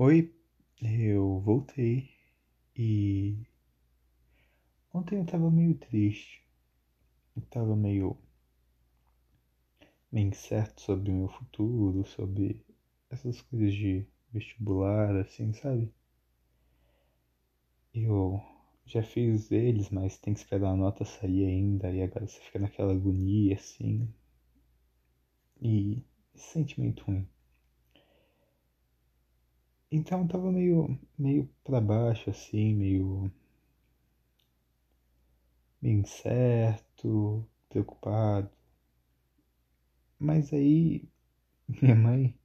Oi, eu voltei e ontem eu tava meio triste. Eu tava meio meio incerto sobre o meu futuro, sobre essas coisas de vestibular, assim, sabe? Eu já fiz eles, mas tem que esperar a nota sair ainda, e agora você fica naquela agonia, assim. E sentimento ruim. Então eu tava meio, meio pra baixo, assim, meio, meio incerto, preocupado. Mas aí, minha mãe,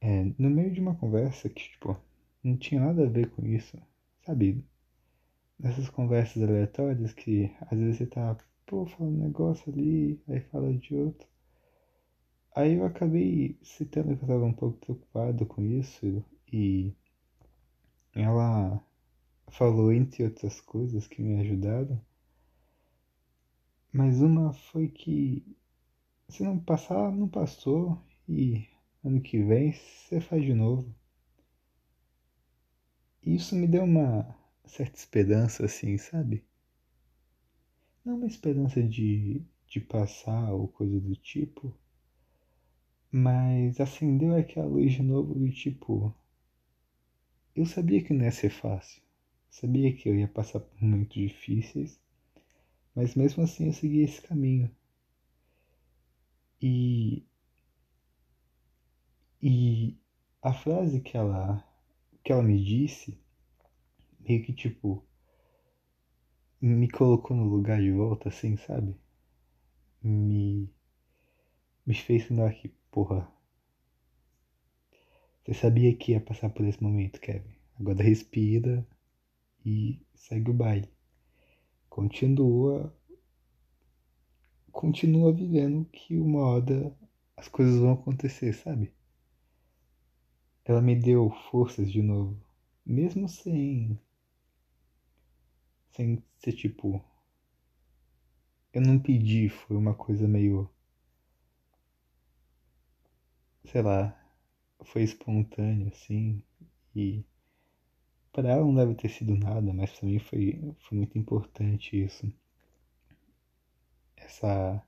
é, no meio de uma conversa que, tipo, não tinha nada a ver com isso, sabe? Nessas conversas aleatórias que às vezes você tá, pô, falando um negócio ali, aí fala de outro. Aí eu acabei citando que eu tava um pouco preocupado com isso e ela falou, entre outras coisas que me ajudaram, mas uma foi que se não passar, não passou e ano que vem você faz de novo. E isso me deu uma certa esperança, assim, sabe? Não uma esperança de, de passar ou coisa do tipo, mas acendeu aquela luz de novo do tipo, eu sabia que não ia ser fácil. Sabia que eu ia passar por momentos difíceis, mas mesmo assim eu segui esse caminho. E e a frase que ela que ela me disse meio que tipo me colocou no lugar de volta assim, sabe? Me me fez lembrar que, porra, você sabia que ia passar por esse momento, Kevin. Agora respira e segue o baile. Continua. Continua vivendo que uma hora as coisas vão acontecer, sabe? Ela me deu forças de novo. Mesmo sem. Sem ser tipo. Eu não pedi, foi uma coisa meio. Sei lá, foi espontâneo, assim, e para ela não deve ter sido nada, mas para mim foi, foi muito importante isso. Essa,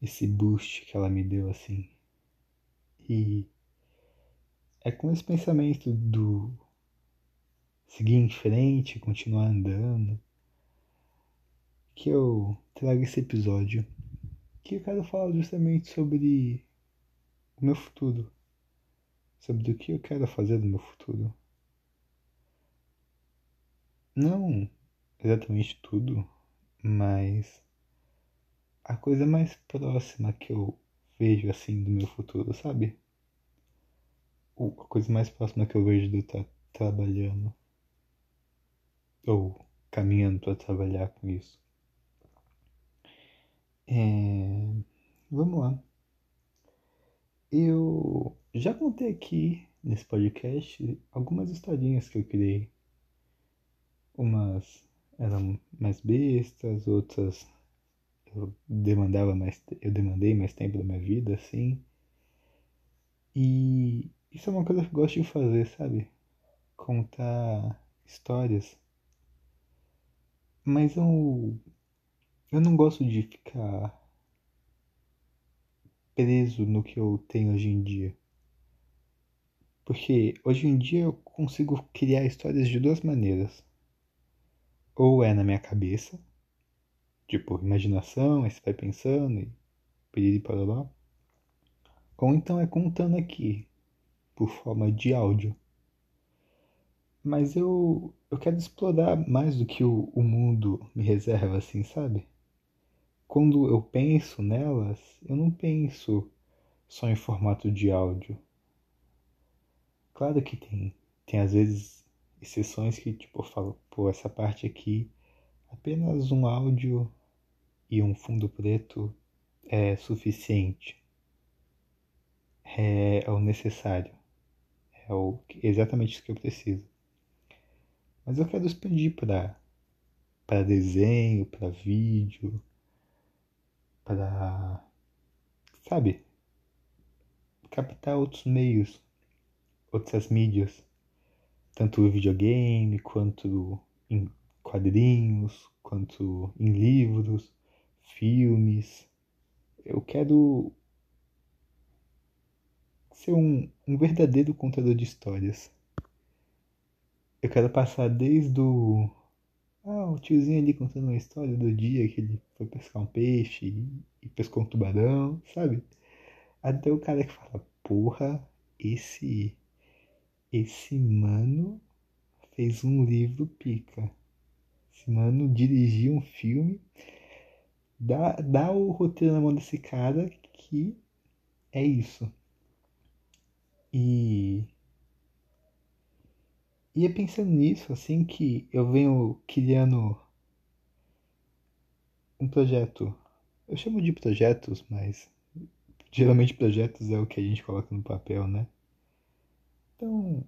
esse boost que ela me deu, assim. E é com esse pensamento do seguir em frente, continuar andando, que eu trago esse episódio. Que eu quero falar justamente sobre o meu futuro sobre o que eu quero fazer no meu futuro. Não exatamente tudo, mas a coisa mais próxima que eu vejo assim do meu futuro, sabe? A coisa mais próxima que eu vejo eu estar trabalhando ou caminhando para trabalhar com isso. É... Vamos lá. Eu já contei aqui nesse podcast algumas historinhas que eu criei. Umas eram mais bestas, outras eu demandava mais, eu demandei mais tempo da minha vida, assim. E isso é uma coisa que eu gosto de fazer, sabe? Contar histórias. Mas eu eu não gosto de ficar preso no que eu tenho hoje em dia. Porque hoje em dia eu consigo criar histórias de duas maneiras. Ou é na minha cabeça, tipo, imaginação, aí você vai pensando e piriri lá. Ou então é contando aqui, por forma de áudio. Mas eu, eu quero explorar mais do que o, o mundo me reserva, assim, sabe? quando eu penso nelas, eu não penso só em formato de áudio. Claro que tem, tem às vezes exceções que tipo eu falo, pô, essa parte aqui apenas um áudio e um fundo preto é suficiente. É, é o necessário. É o, exatamente isso que eu preciso. Mas eu quero expandir para para desenho, para vídeo, para, sabe, captar outros meios outras mídias, tanto videogame quanto em quadrinhos, quanto em livros, filmes. Eu quero ser um, um verdadeiro contador de histórias. Eu quero passar desde o. Ah, o tiozinho ali contando uma história do dia que ele foi pescar um peixe e, e pescou um tubarão, sabe? Até o cara que fala, porra, esse. Esse mano fez um livro pica. Esse mano dirigiu um filme. Dá, dá o roteiro na mão desse cara que é isso. E. E é pensando nisso, assim, que eu venho criando um projeto. Eu chamo de projetos, mas geralmente projetos é o que a gente coloca no papel, né? Então,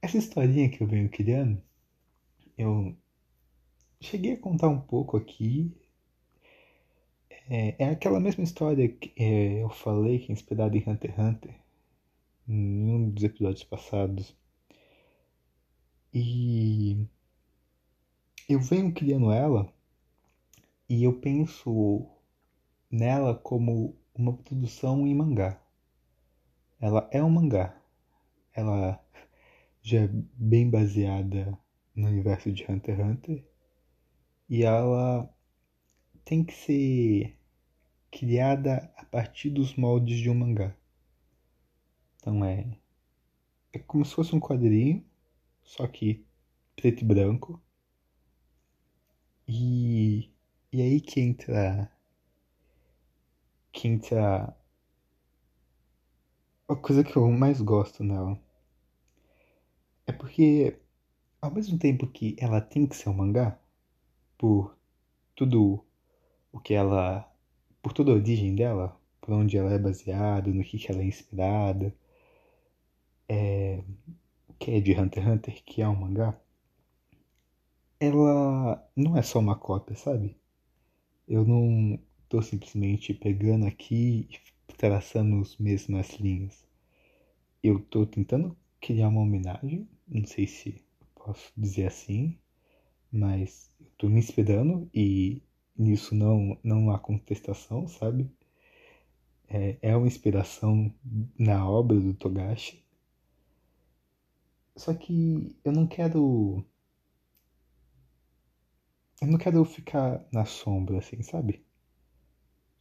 essa historinha que eu venho criando, eu cheguei a contar um pouco aqui. É, é aquela mesma história que é, eu falei que é inspirada em Hunter x Hunter, em um dos episódios passados. E eu venho criando ela e eu penso nela como uma produção em mangá. Ela é um mangá. Ela já é bem baseada no universo de Hunter x Hunter e ela tem que ser criada a partir dos moldes de um mangá. Então é é como se fosse um quadrinho, só que preto e branco. E, e aí que entra que entra a coisa que eu mais gosto nela. É porque ao mesmo tempo que ela tem que ser um mangá, por tudo o que ela. por toda a origem dela, por onde ela é baseada, no que, que ela é inspirada, é, que é de Hunter x Hunter, que é um mangá, ela não é só uma cópia, sabe? Eu não tô simplesmente pegando aqui e traçando as mesmas linhas. Eu tô tentando criar uma homenagem, não sei se posso dizer assim, mas tô me inspirando e nisso não, não há contestação, sabe? É, é uma inspiração na obra do Togashi. Só que eu não quero. Eu não quero ficar na sombra, assim, sabe?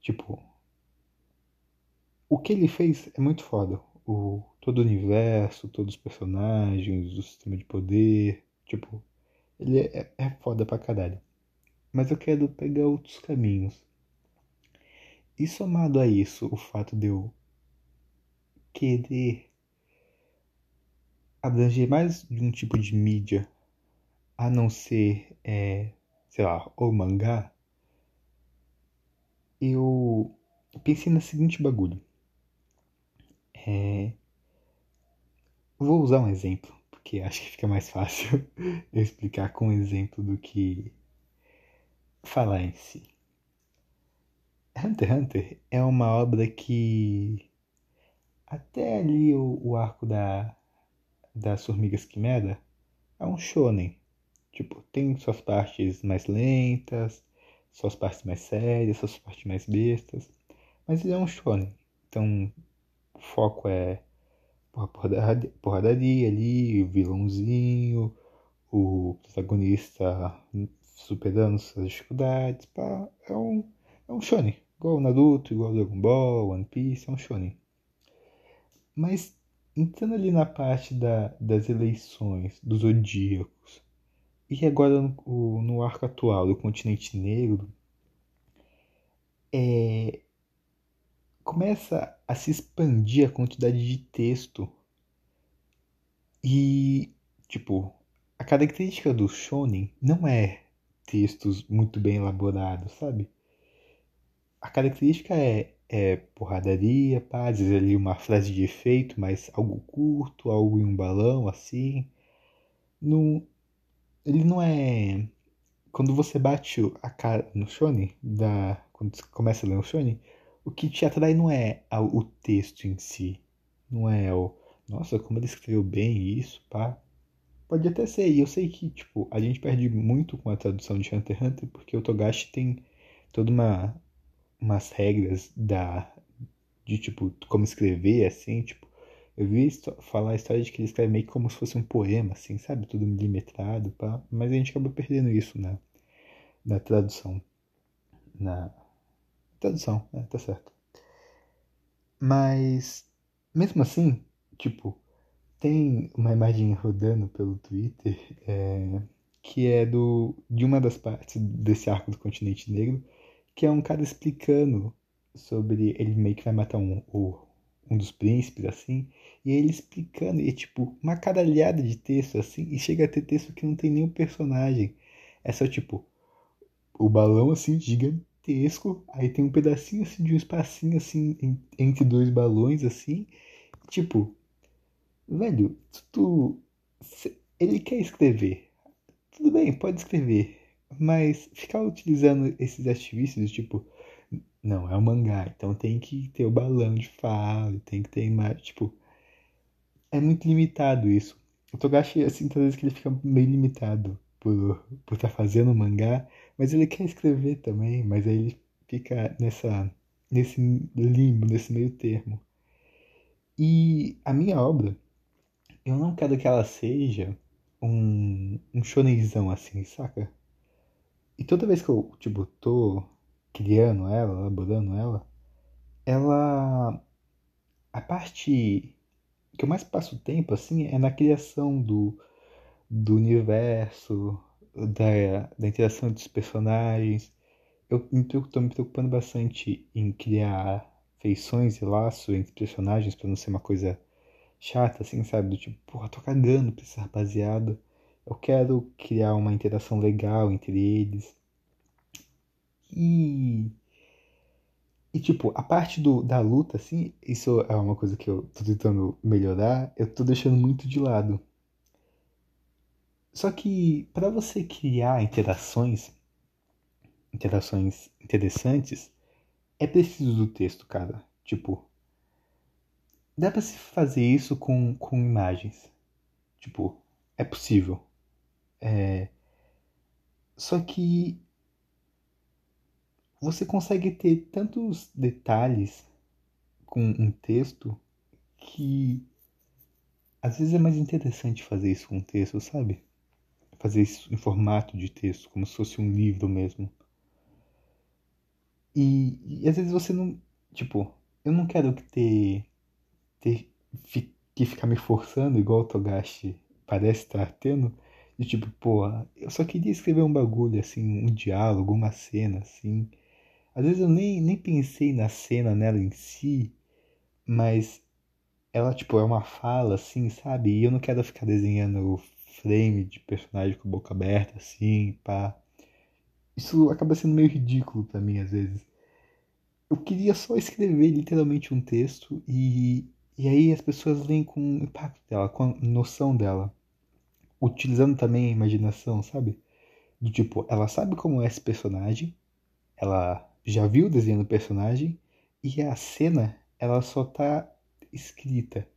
Tipo. O que ele fez é muito foda. O, todo o universo, todos os personagens, o sistema de poder. Tipo, ele é, é foda pra caralho. Mas eu quero pegar outros caminhos. E somado a isso, o fato de eu querer abranger mais de um tipo de mídia, a não ser, é, sei lá, o mangá, eu pensei no seguinte bagulho. É, vou usar um exemplo porque acho que fica mais fácil eu explicar com um exemplo do que falar em si. Hunter x Hunter é uma obra que até ali o, o arco da, das formigas quimera é um shonen. Tipo, tem suas partes mais lentas, suas partes mais sérias, suas partes mais bestas, mas ele é um shonen. Então, o foco é porradaria, ali, o vilãozinho, o protagonista superando suas dificuldades. Pá, é um, é um shonen. Igual Naruto, igual Dragon Ball, One Piece, é um shonen. Mas entrando ali na parte da, das eleições, dos zodíacos, e agora no, no arco atual do continente negro, é, começa a se expandir a quantidade de texto. E, tipo, a característica do shonen não é textos muito bem elaborados, sabe? A característica é, é porradaria, pá, às vezes ali uma frase de efeito, mas algo curto, algo em um balão, assim. Não, ele não é... Quando você bate a cara no shonen, da, quando você começa a ler o shonen, o que te atrai não é o texto em si, não é o, nossa, como ele escreveu bem isso, pá. Pode até ser, e eu sei que, tipo, a gente perde muito com a tradução de Hunter x Hunter, porque o Togashi tem toda uma umas regras da de tipo como escrever assim, tipo, eu vi falar a história de que ele escreve meio que como se fosse um poema, assim, sabe? Tudo milimetrado, pá. Mas a gente acabou perdendo isso na, na tradução. Na tradução, é, tá certo. Mas, mesmo assim, tipo, tem uma imagem rodando pelo Twitter é, que é do de uma das partes desse arco do continente negro, que é um cara explicando sobre ele meio que vai matar um, um dos príncipes, assim, e ele explicando, e é tipo, uma caralhada de texto, assim, e chega a ter texto que não tem nenhum personagem. É só tipo, o balão assim, gigantesco, aí tem um pedacinho assim de um espacinho assim entre dois balões, assim, tipo, velho, tu. Ele quer escrever. Tudo bem, pode escrever. Mas ficar utilizando esses artifícios, tipo, não, é um mangá, então tem que ter o balão de fala, tem que ter imagem, tipo, é muito limitado isso. O Togashi, assim, vezes que ele fica meio limitado por por estar tá fazendo mangá, mas ele quer escrever também, mas aí ele fica nessa nesse limbo, nesse meio termo. E a minha obra, eu não quero que ela seja um, um shonenzão assim, saca? E toda vez que eu, tipo, tô criando ela, elaborando ela, ela. A parte que eu mais passo tempo, assim, é na criação do, do universo, da, da interação dos personagens. Eu estou me preocupando bastante em criar feições e laços entre personagens para não ser uma coisa chata, assim, sabe? Do tipo, porra, tô cagando pra essa rapaziada. Eu quero criar uma interação legal entre eles. E. E, tipo, a parte do, da luta, assim, isso é uma coisa que eu tô tentando melhorar, eu tô deixando muito de lado. Só que, para você criar interações, interações interessantes, é preciso do texto, cara. Tipo, dá pra se fazer isso com, com imagens. Tipo, é possível. É... Só que você consegue ter tantos detalhes com um texto que às vezes é mais interessante fazer isso com um texto, sabe? Fazer isso em formato de texto, como se fosse um livro mesmo. E, e às vezes você não. Tipo, eu não quero ter. ter que ficar me forçando igual o Togashi parece estar tendo. De tipo, pô, eu só queria escrever um bagulho, assim, um diálogo, uma cena, assim. Às vezes eu nem, nem pensei na cena nela em si, mas ela, tipo, é uma fala, assim, sabe? E eu não quero ficar desenhando frame de personagem com a boca aberta, assim, pá. Isso acaba sendo meio ridículo para mim, às vezes. Eu queria só escrever literalmente um texto e, e aí as pessoas leem com o impacto dela, com a noção dela. Utilizando também a imaginação, sabe? Do tipo, ela sabe como é esse personagem, ela já viu o desenho do personagem e a cena ela só tá escrita.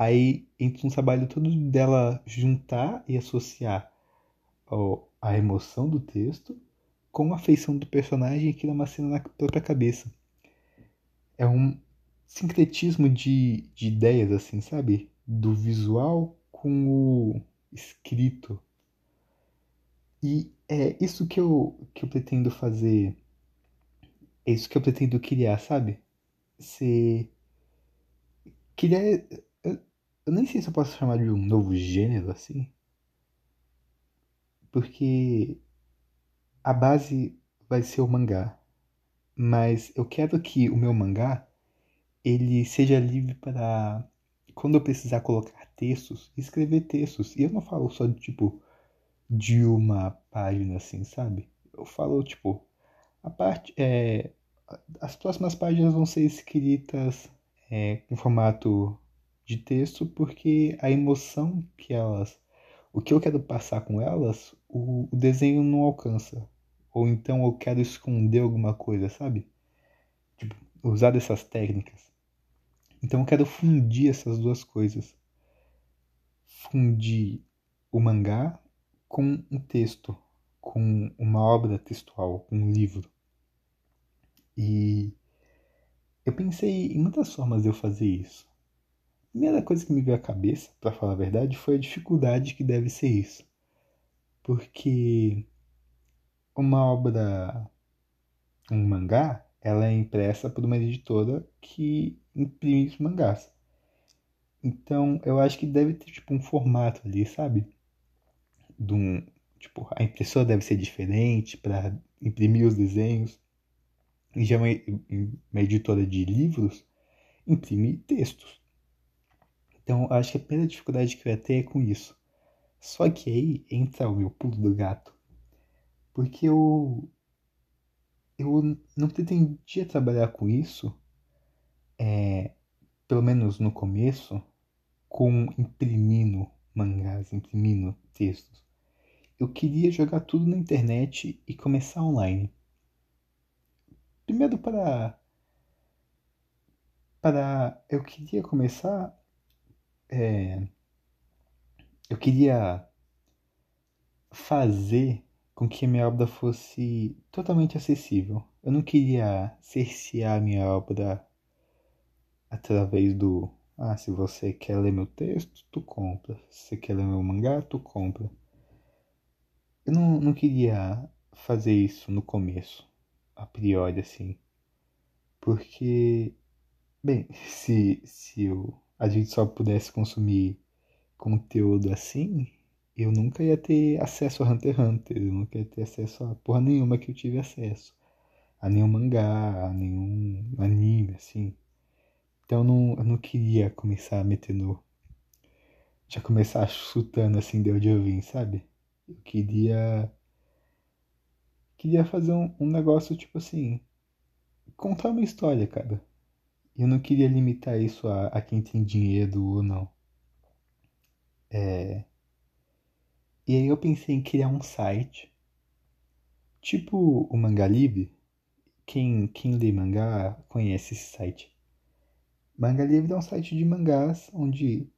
Aí entra um trabalho todo dela juntar e associar ó, a emoção do texto com a feição do personagem e criar uma cena na própria cabeça. É um sincretismo de, de ideias, assim, sabe? Do visual com o escrito. E é isso que eu, que eu pretendo fazer é isso que eu pretendo criar, sabe? Ser. Criar. Eu, nem sei se eu posso chamar de um novo gênero assim. Porque a base vai ser o mangá. Mas eu quero que o meu mangá ele seja livre para quando eu precisar colocar textos, escrever textos. E eu não falo só de tipo de uma página assim, sabe? Eu falo tipo a parte é, as próximas páginas vão ser escritas é, em formato de texto porque a emoção que elas, o que eu quero passar com elas, o, o desenho não alcança. Ou então eu quero esconder alguma coisa, sabe? Tipo, usar dessas técnicas. Então eu quero fundir essas duas coisas. fundir o mangá com um texto, com uma obra textual, com um livro. E eu pensei em muitas formas de eu fazer isso. Primeira coisa que me veio à cabeça, para falar a verdade, foi a dificuldade que deve ser isso. Porque uma obra, um mangá, ela é impressa por uma editora que imprime os mangás. Então, eu acho que deve ter tipo um formato ali, sabe? De um, tipo, a impressora deve ser diferente para imprimir os desenhos. E já uma, uma editora de livros imprime textos. Então, eu acho que a primeira dificuldade que eu ia ter é com isso. Só que aí entra o meu pulo do gato. Porque eu eu não pretendia trabalhar com isso, é, pelo menos no começo, com imprimindo mangás, imprimindo textos. Eu queria jogar tudo na internet e começar online. Primeiro para para eu queria começar é, eu queria fazer com que a minha obra fosse totalmente acessível. Eu não queria cercear minha obra através do ah, se você quer ler meu texto, tu compra. Se você quer ler meu mangá, tu compra. Eu não, não queria fazer isso no começo, a priori, assim. Porque, bem, se, se eu, a gente só pudesse consumir conteúdo assim, eu nunca ia ter acesso a Hunter x Hunter, eu nunca ia ter acesso a porra nenhuma que eu tive acesso. A nenhum mangá, a nenhum anime, assim. Então eu não, eu não queria começar metendo. Já começar chutando assim de onde eu vim, sabe? Eu queria. Queria fazer um, um negócio tipo assim. Contar uma história, cara. Eu não queria limitar isso a, a quem tem dinheiro ou não. É e aí eu pensei em criar um site, tipo o Manga Livre. Quem, quem lê mangá conhece esse site. Manga Livre é um site de mangás onde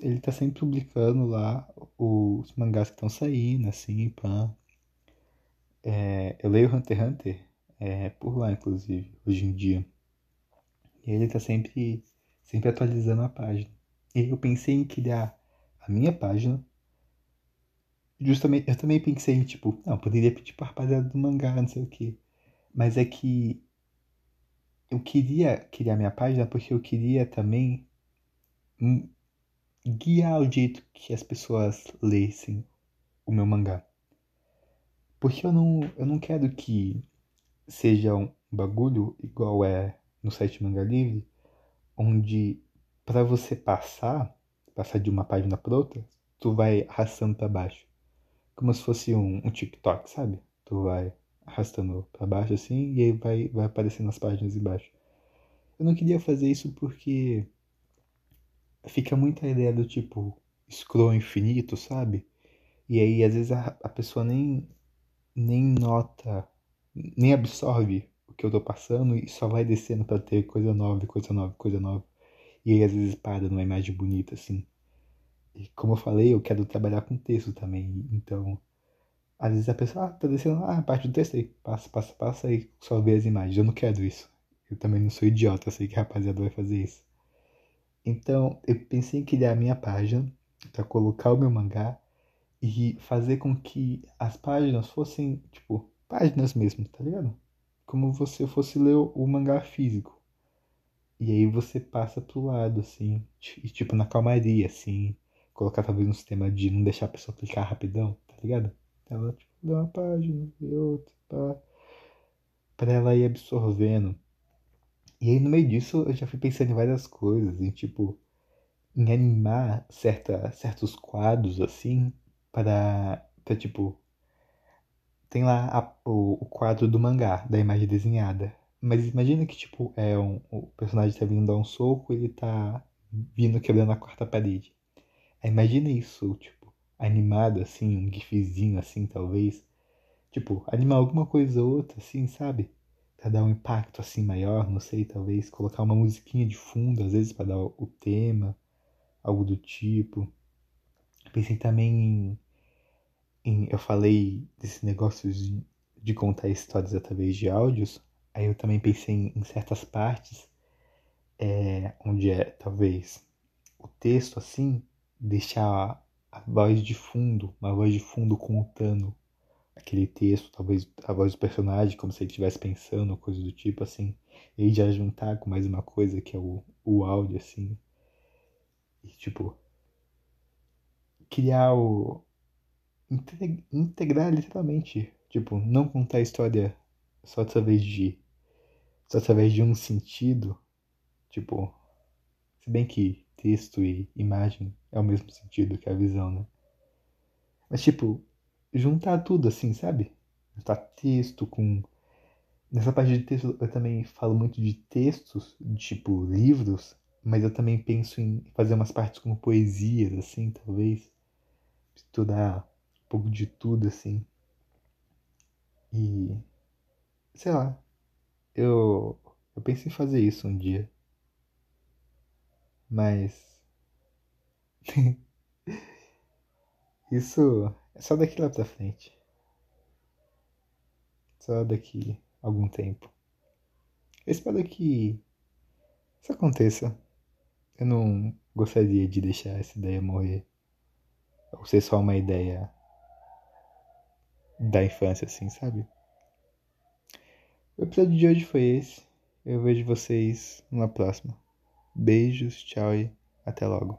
ele tá sempre publicando lá os mangás que estão saindo, assim, pã. É, eu leio Hunter x Hunter é, por lá, inclusive, hoje em dia. E ele tá sempre, sempre atualizando a página. E eu pensei em criar a minha página justamente, eu também pensei tipo, não, poderia pedir pra rapaziada do mangá, não sei o quê. Mas é que eu queria criar minha página porque eu queria também guiar o jeito que as pessoas lessem o meu mangá. Porque eu não, eu não quero que seja um bagulho igual é no site Manga Livre, onde para você passar, passar de uma página para outra, tu vai arrastando para baixo como se fosse um, um TikTok, sabe? Tu vai arrastando para baixo assim e aí vai, vai aparecendo as páginas embaixo. Eu não queria fazer isso porque fica muita ideia do tipo scroll infinito, sabe? E aí às vezes a, a pessoa nem, nem nota, nem absorve que eu tô passando e só vai descendo para ter coisa nova, coisa nova, coisa nova. E aí às vezes para numa imagem bonita assim. E como eu falei, eu quero trabalhar com texto também. Então, às vezes a pessoa, ah, tá descendo, ah, parte do texto aí, passa, passa, passa e só vê as imagens. Eu não quero isso. Eu também não sou idiota, eu sei que a rapaziada vai fazer isso. Então, eu pensei em criar a minha página para colocar o meu mangá e fazer com que as páginas fossem, tipo, páginas mesmo, tá ligado? Como você fosse ler o mangá físico. E aí você passa pro lado, assim, e, tipo, na calmaria, assim, colocar talvez um sistema de não deixar a pessoa clicar rapidão, tá ligado? Ela tipo, dá uma página, e outra, pá. Pra ela ir absorvendo. E aí no meio disso eu já fui pensando em várias coisas, em tipo, em animar certa, certos quadros assim, para, para tipo, tem lá a, o, o quadro do mangá, da imagem desenhada. Mas imagina que, tipo, é um, o personagem tá vindo dar um soco ele tá vindo quebrando a quarta parede. Imagina isso, tipo, animado assim, um gifzinho assim, talvez. Tipo, animar alguma coisa ou outra, assim, sabe? Pra dar um impacto assim maior, não sei, talvez colocar uma musiquinha de fundo, às vezes para dar o tema, algo do tipo. Pensei também em, em eu falei desse negócio de, de contar histórias através de áudios. Aí eu também pensei em, em certas partes é, onde é talvez o texto assim deixar a voz de fundo, uma voz de fundo contando aquele texto, talvez a voz do personagem, como se ele estivesse pensando, coisa do tipo, assim. E já juntar com mais uma coisa que é o, o áudio, assim. E, tipo, criar o. integrar literalmente. Tipo, não contar a história só através de. só através de um sentido. Tipo, se bem que texto e imagem é o mesmo sentido que a visão, né? Mas, tipo, juntar tudo assim, sabe? Juntar texto com. Nessa parte de texto eu também falo muito de textos, tipo livros, mas eu também penso em fazer umas partes como poesias, assim, talvez. Estudar pouco de tudo, assim. E. Sei lá. Eu. Eu penso em fazer isso um dia. Mas. isso é só daqui lá pra frente. Só daqui algum tempo. Eu espero que isso aconteça. Eu não gostaria de deixar essa ideia morrer. Ou ser só uma ideia da infância, assim, sabe? O episódio de hoje foi esse. Eu vejo vocês numa próxima. Beijos, tchau e até logo.